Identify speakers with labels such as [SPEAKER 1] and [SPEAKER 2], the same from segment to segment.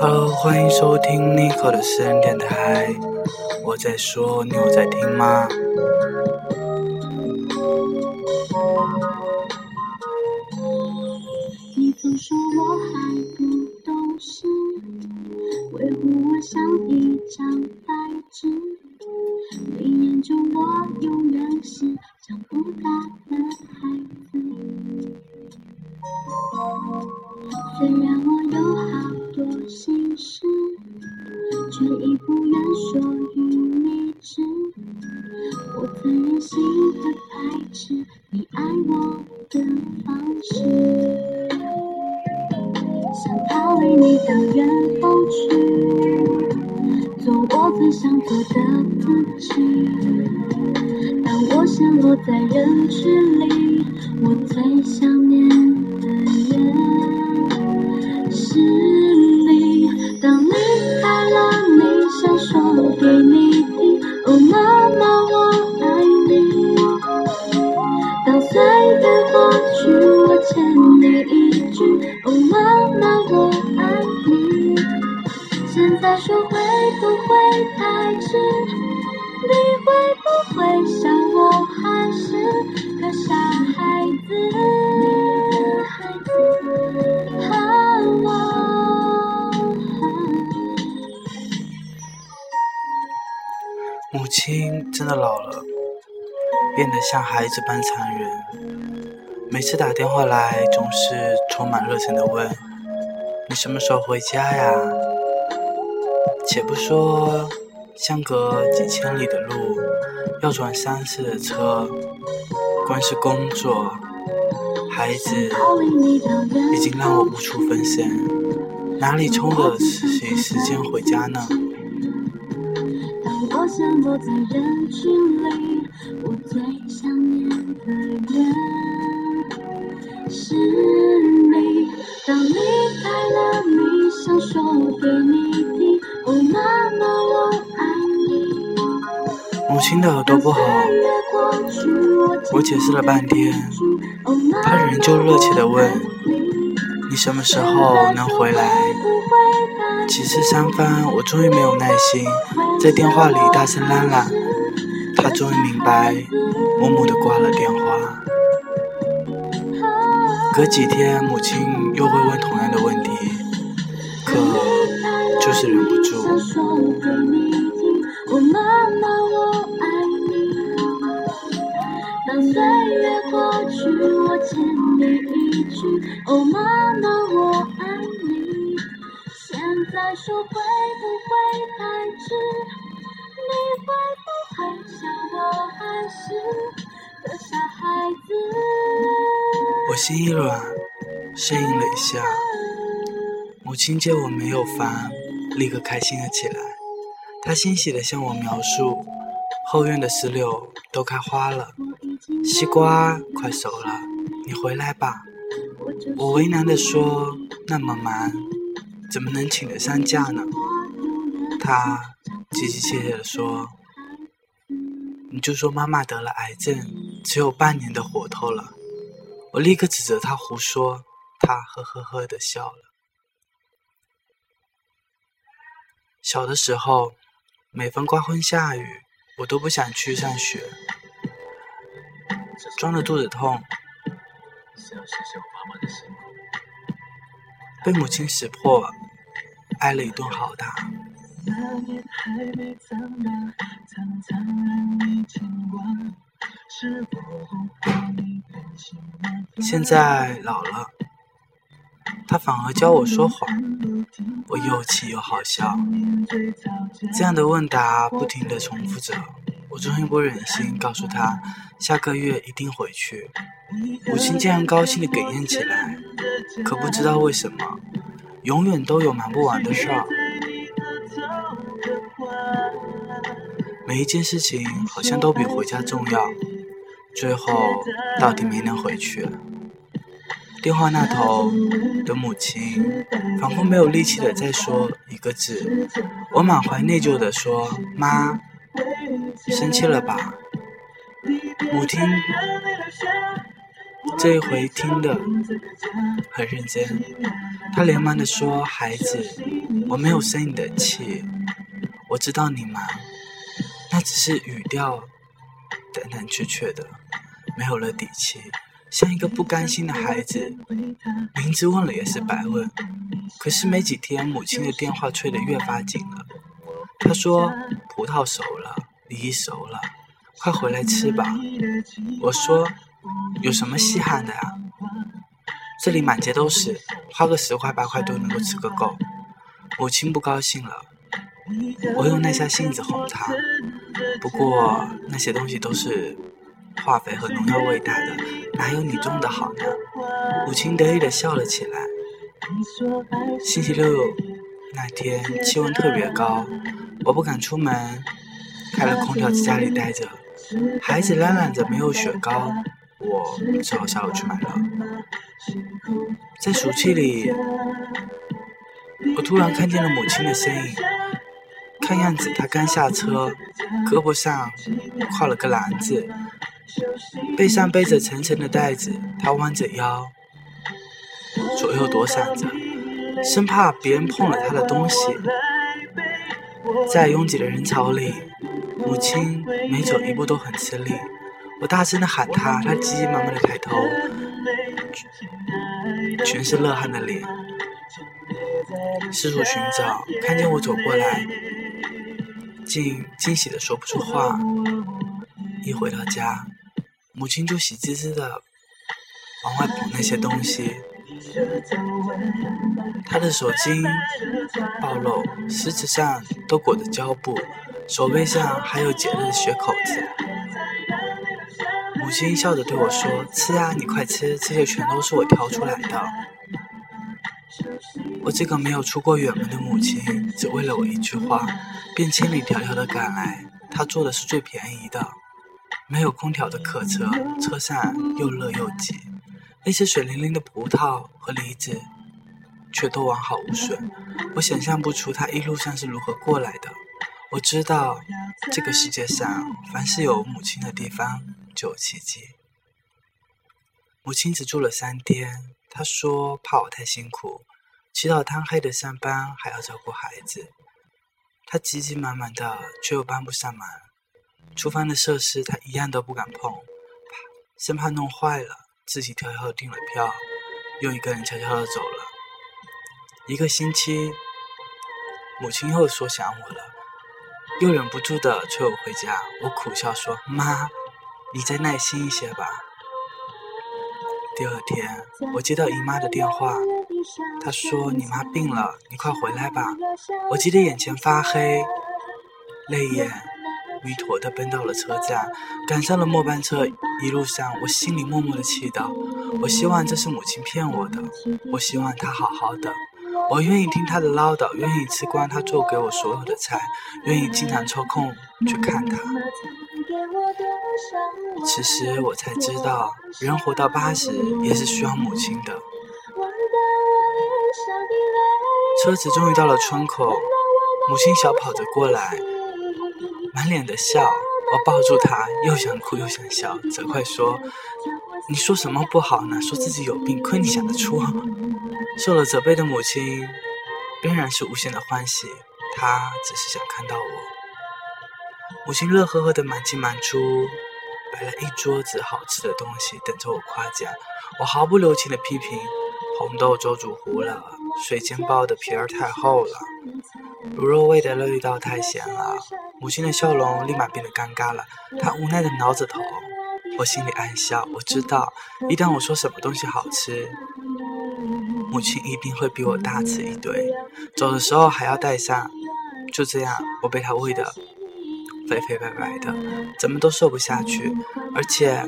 [SPEAKER 1] Hello，欢迎收听 Nico 的私人电台。我在说，你有在听吗？
[SPEAKER 2] 虽然我有好多心事，却已不愿说
[SPEAKER 1] 这般残忍。每次打电话来，总是充满热情的问：“你什么时候回家呀？”且不说相隔几千里的路，要转三次的车，光是工作、孩子，已经让我无处分身，哪里抽得起时间回家呢？
[SPEAKER 2] 我陷落在人群里，
[SPEAKER 1] 母亲的耳朵不好，我解释了半天，她仍旧热切地问：“你什么时候能回来？”几次三番，我终于没有耐心，在电话里大声嚷嚷。她终于明白，默默地挂了电话。隔几天，母亲又会问同样的问题，可就是忍不住。
[SPEAKER 2] 当岁月过去，我欠你一句，哦，妈妈，我爱你。现在说会不会太迟？
[SPEAKER 1] 心一软，适应了一下。母亲见我没有烦，立刻开心了起来。她欣喜地向我描述，后院的石榴都开花了，西瓜快熟了，你回来吧。我为难地说：“那么忙，怎么能请得上假呢？”她急急切切地说：“你就说妈妈得了癌症，只有半年的活头了。”我立刻指责他胡说，他呵呵呵的笑了。小的时候，每逢刮风下雨，我都不想去上学，装着肚子痛，被母亲识破，挨了一顿好打。现在老了，他反而教我说谎，我又气又好笑。这样的问答不停地重复着，我终于不忍心告诉他下个月一定回去。母亲竟然高兴地哽咽起来，可不知道为什么，永远都有忙不完的事儿。每一件事情好像都比回家重要，最后到底没能回去。电话那头的母亲仿佛没有力气的再说一个字，我满怀内疚的说：“妈，生气了吧？”母亲这一回听的很认真，她连忙的说：“孩子，我没有生你的气，我知道你忙，那只是语调断断确确的，没有了底气，像一个不甘心的孩子，明知问了也是白问。可是没几天，母亲的电话催得越发紧了，她说：葡萄熟了，梨熟了。”快回来吃吧！我说，有什么稀罕的呀？这里满街都是，花个十块八块都能够吃个够。母亲不高兴了，我又耐下性子哄她。不过那些东西都是化肥和农药喂大的，哪有你种的好呢？母亲得意的笑了起来。星期六那天气温特别高，我不敢出门，开了空调在家里待着。孩子嚷嚷着没有雪糕，我只好下楼去买了。在暑气里，我突然看见了母亲的身影。看样子她刚下车，胳膊上挎了个篮子，背上背着沉沉的袋子。她弯着腰，左右躲闪着，生怕别人碰了她的东西。在拥挤的人潮里。母亲每走一步都很吃力，我大声的喊她，她急急忙忙的抬头，全是热汗的脸，四处寻找，看见我走过来，竟惊喜的说不出话。一回到家，母亲就喜滋滋的往外捧那些东西，她的手筋暴露，食指上都裹着胶布。手背上还有结了的血口子，母亲笑着对我说：“吃啊，你快吃，这些全都是我挑出来的。”我这个没有出过远门的母亲，只为了我一句话，便千里迢迢的赶来。她坐的是最便宜的，没有空调的客车，车上又热又挤。那些水灵灵的葡萄和梨子，却都完好无损。我想象不出她一路上是如何过来的。我知道，这个世界上凡是有母亲的地方就有奇迹。母亲只住了三天，她说怕我太辛苦，起早贪黑的上班还要照顾孩子，他急急忙忙的却又帮不上忙。厨房的设施他一样都不敢碰，生怕弄坏了，自己悄悄订了票，又一个人悄悄的走了。一个星期，母亲又说想我了。又忍不住的催我回家，我苦笑说：“妈，你再耐心一些吧。”第二天，我接到姨妈的电话，她说：“你妈病了，你快回来吧。”我急得眼前发黑，泪眼弥陀的奔到了车站，赶上了末班车。一路上，我心里默默的祈祷：我希望这是母亲骗我的，我希望她好好的。我愿意听她的唠叨，愿意吃光她做给我所有的菜，愿意经常抽空去看她。此时我才知道，人活到八十也是需要母亲的。车子终于到了村口，母亲小跑着过来，满脸的笑。我抱住她，又想哭又想笑，责怪说：“你说什么不好呢？说自己有病，亏你想得出。”受了责备的母亲，仍然是无限的欢喜。她只是想看到我。母亲乐呵呵的满进满出，摆了一桌子好吃的东西，等着我夸奖。我毫不留情的批评：红豆粥煮糊了，水煎包的皮儿太厚了，卤肉味的味道太咸了。母亲的笑容立马变得尴尬了，她无奈的挠着头。我心里暗笑，我知道，一旦我说什么东西好吃。母亲一定会比我大吃一顿，走的时候还要带上。就这样，我被她喂得肥肥白白的，怎么都瘦不下去。而且，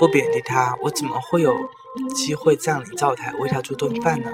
[SPEAKER 1] 不贬低他，我怎么会有机会占领灶台为他做顿饭呢？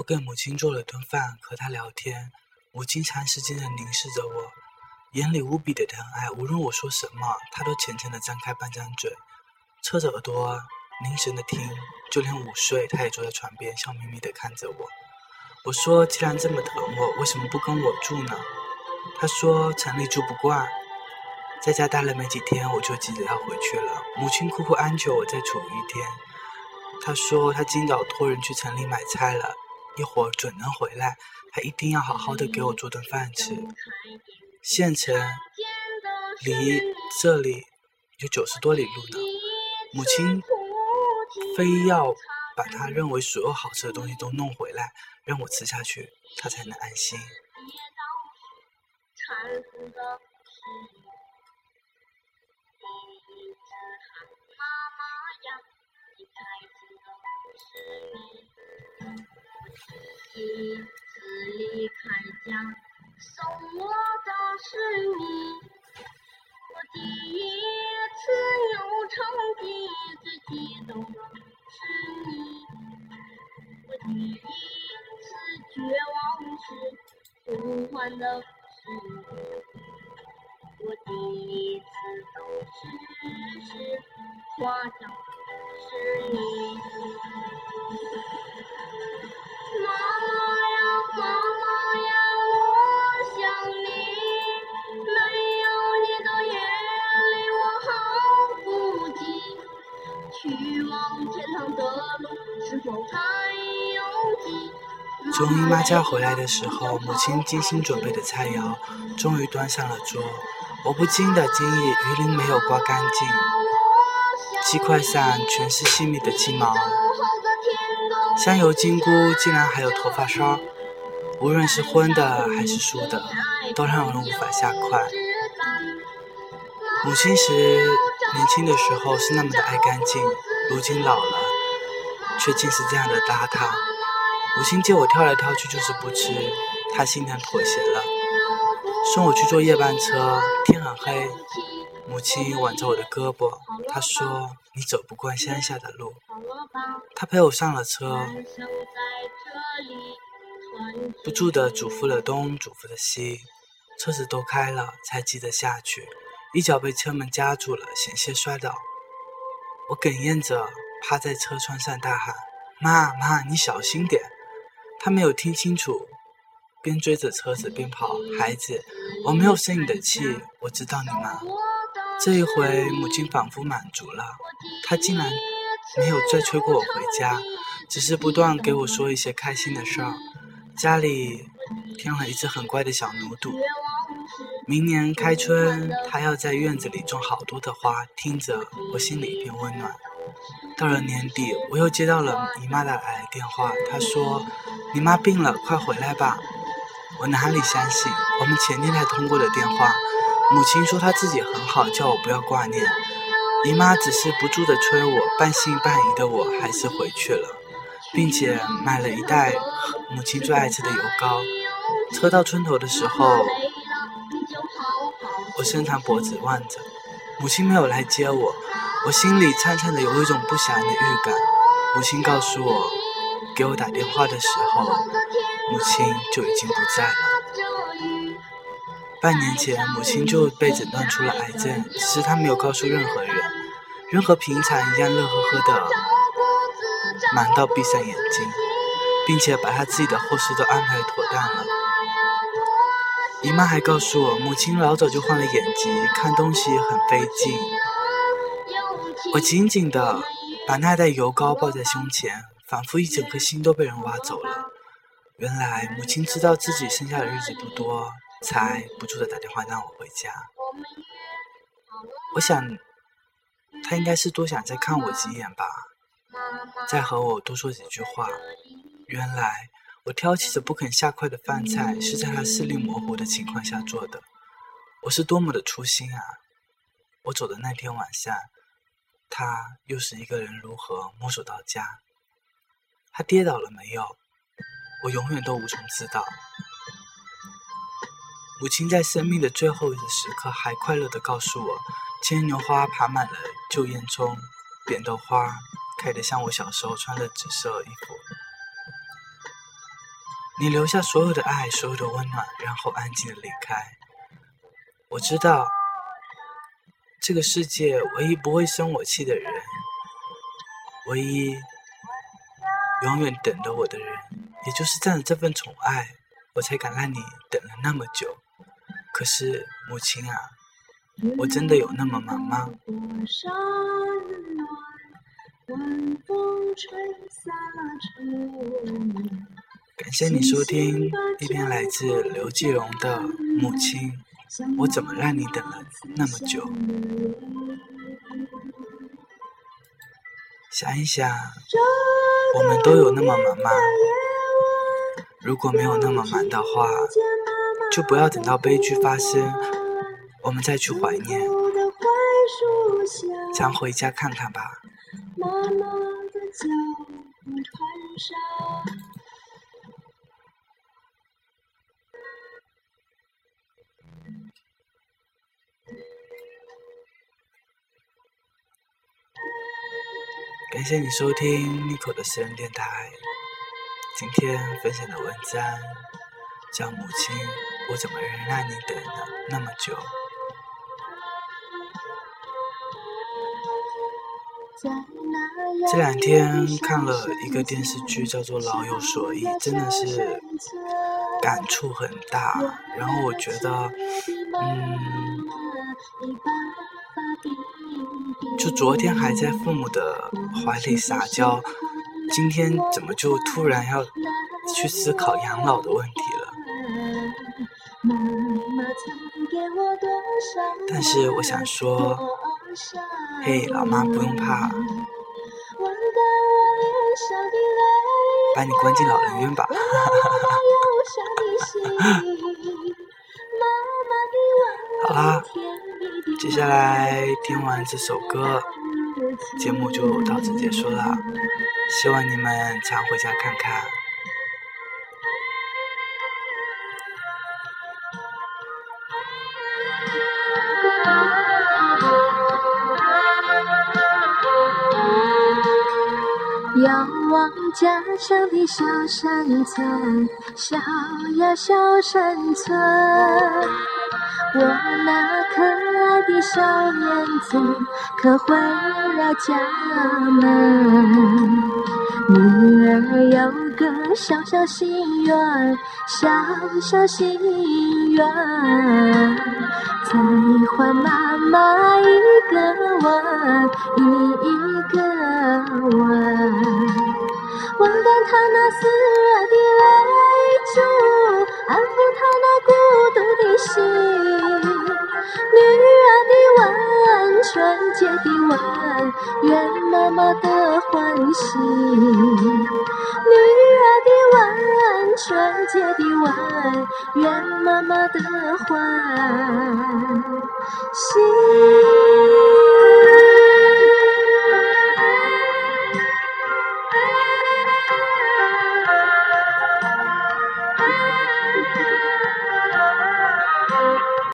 [SPEAKER 1] 我给母亲做了顿饭，和她聊天。母亲长时间的凝视着我，眼里无比的疼爱。无论我说什么，她都虔诚的张开半张嘴，侧着耳朵凝神的听。就连午睡，她也坐在床边，笑眯眯的看着我。我说：“既然这么疼我，为什么不跟我住呢？”她说：“城里住不惯。”在家待了没几天，我就急着要回去了。母亲苦苦哀求我再处一天。她说：“她今早托人去城里买菜了。”一会儿准能回来，还一定要好好的给我做顿饭吃。县城离这里有九十多里路呢，母亲非要把他认为所有好吃的东西都弄回来，让我吃下去，他才能安心。
[SPEAKER 2] 第第一次离开家，送我的是你。我第一次有成绩，最激动的是你。我第一次绝望时，呼唤的是你。我第一次都是时，夸奖的是你。
[SPEAKER 1] 从姨妈家回来的时候，母亲精心准备的菜肴终于端上了桌。我不禁的惊异，鱼鳞没有刮干净，鸡块上全是细密的鸡毛，香油金菇竟然还有头发梢。无论是荤的还是素的，都让人无法下筷。母亲时年轻的时候是那么的爱干净，如今老了，却竟是这样的邋遢。母亲见我跳来跳去就是不吃，她心疼妥协了，送我去坐夜班车。天很黑，母亲挽着我的胳膊，她说：“你走不惯乡下的路。”她陪我上了车，不住地嘱咐了东，嘱咐了西，车子都开了，才急着下去，一脚被车门夹住了，险些摔倒。我哽咽着趴在车窗上大喊：“妈妈，你小心点！”他没有听清楚，边追着车子边跑。孩子，我没有生你的气，我知道你忙。这一回，母亲仿佛满足了，她竟然没有再催过我回家，只是不断给我说一些开心的事儿。家里添了一只很乖的小牛犊。明年开春，他要在院子里种好多的花。听着，我心里一片温暖。到了年底，我又接到了姨妈的来电话，她说。你妈病了，快回来吧！我哪里相信？我们前天才通过的电话，母亲说她自己很好，叫我不要挂念。姨妈只是不住的催我，半信半疑的我还是回去了，并且买了一袋母亲最爱吃的油糕。车到村头的时候，我伸长脖子望着，母亲没有来接我，我心里颤颤的有一种不祥的预感。母亲告诉我。给我打电话的时候，母亲就已经不在了。半年前，母亲就被诊断出了癌症，只是她没有告诉任何人，人和平常一样乐呵呵的，忙到闭上眼睛，并且把她自己的后事都安排妥当了。姨妈还告诉我，母亲老早就患了眼疾，看东西很费劲。我紧紧的把那袋油膏抱在胸前。仿佛一整颗心都被人挖走了。原来母亲知道自己剩下的日子不多，才不住的打电话让我回家。我想，她应该是多想再看我几眼吧，再和我多说几句话。原来，我挑起着不肯下筷的饭菜，是在他视力模糊的情况下做的。我是多么的粗心啊！我走的那天晚上，他又是一个人如何摸索到家？他跌倒了没有？我永远都无从知道。母亲在生命的最后的时刻，还快乐地告诉我：牵牛花爬满了旧烟囱，扁豆花开得像我小时候穿的紫色衣服。你留下所有的爱，所有的温暖，然后安静的离开。我知道，这个世界唯一不会生我气的人，唯一永远等着我的人，也就是占了这份宠爱，我才敢让你等了那么久。可是，母亲啊，我真的有那么忙吗？感谢你收听一篇来自刘继荣的《母亲》，我怎么让你等了那么久？想一想，我们都有那么忙吗？如果没有那么忙的话。就不要等到悲剧发生，我们再去怀念。常回家看看吧。感谢你收听 Nico 的私人电台。今天分享的文章叫《母亲》。我怎么能让你等了那么久？这两天看了一个电视剧，叫做《老有所依》，真的是感触很大。然后我觉得，嗯，就昨天还在父母的怀里撒娇，今天怎么就突然要去思考养老的问题了？但是我想说，嘿，老妈不用怕，把你关进老人院吧。哈哈哈哈接下来听完这首歌，节目就到此结束了。希望你们常回家看看。
[SPEAKER 2] 遥望家乡的小山村，小呀小山村，我那颗的小燕子可回了家门。女儿有个小小心愿，小小心愿，再还妈妈一个吻，一个吻。温暖他那湿愿妈妈的欢喜。女儿的吻，纯洁的吻，愿妈妈的欢喜。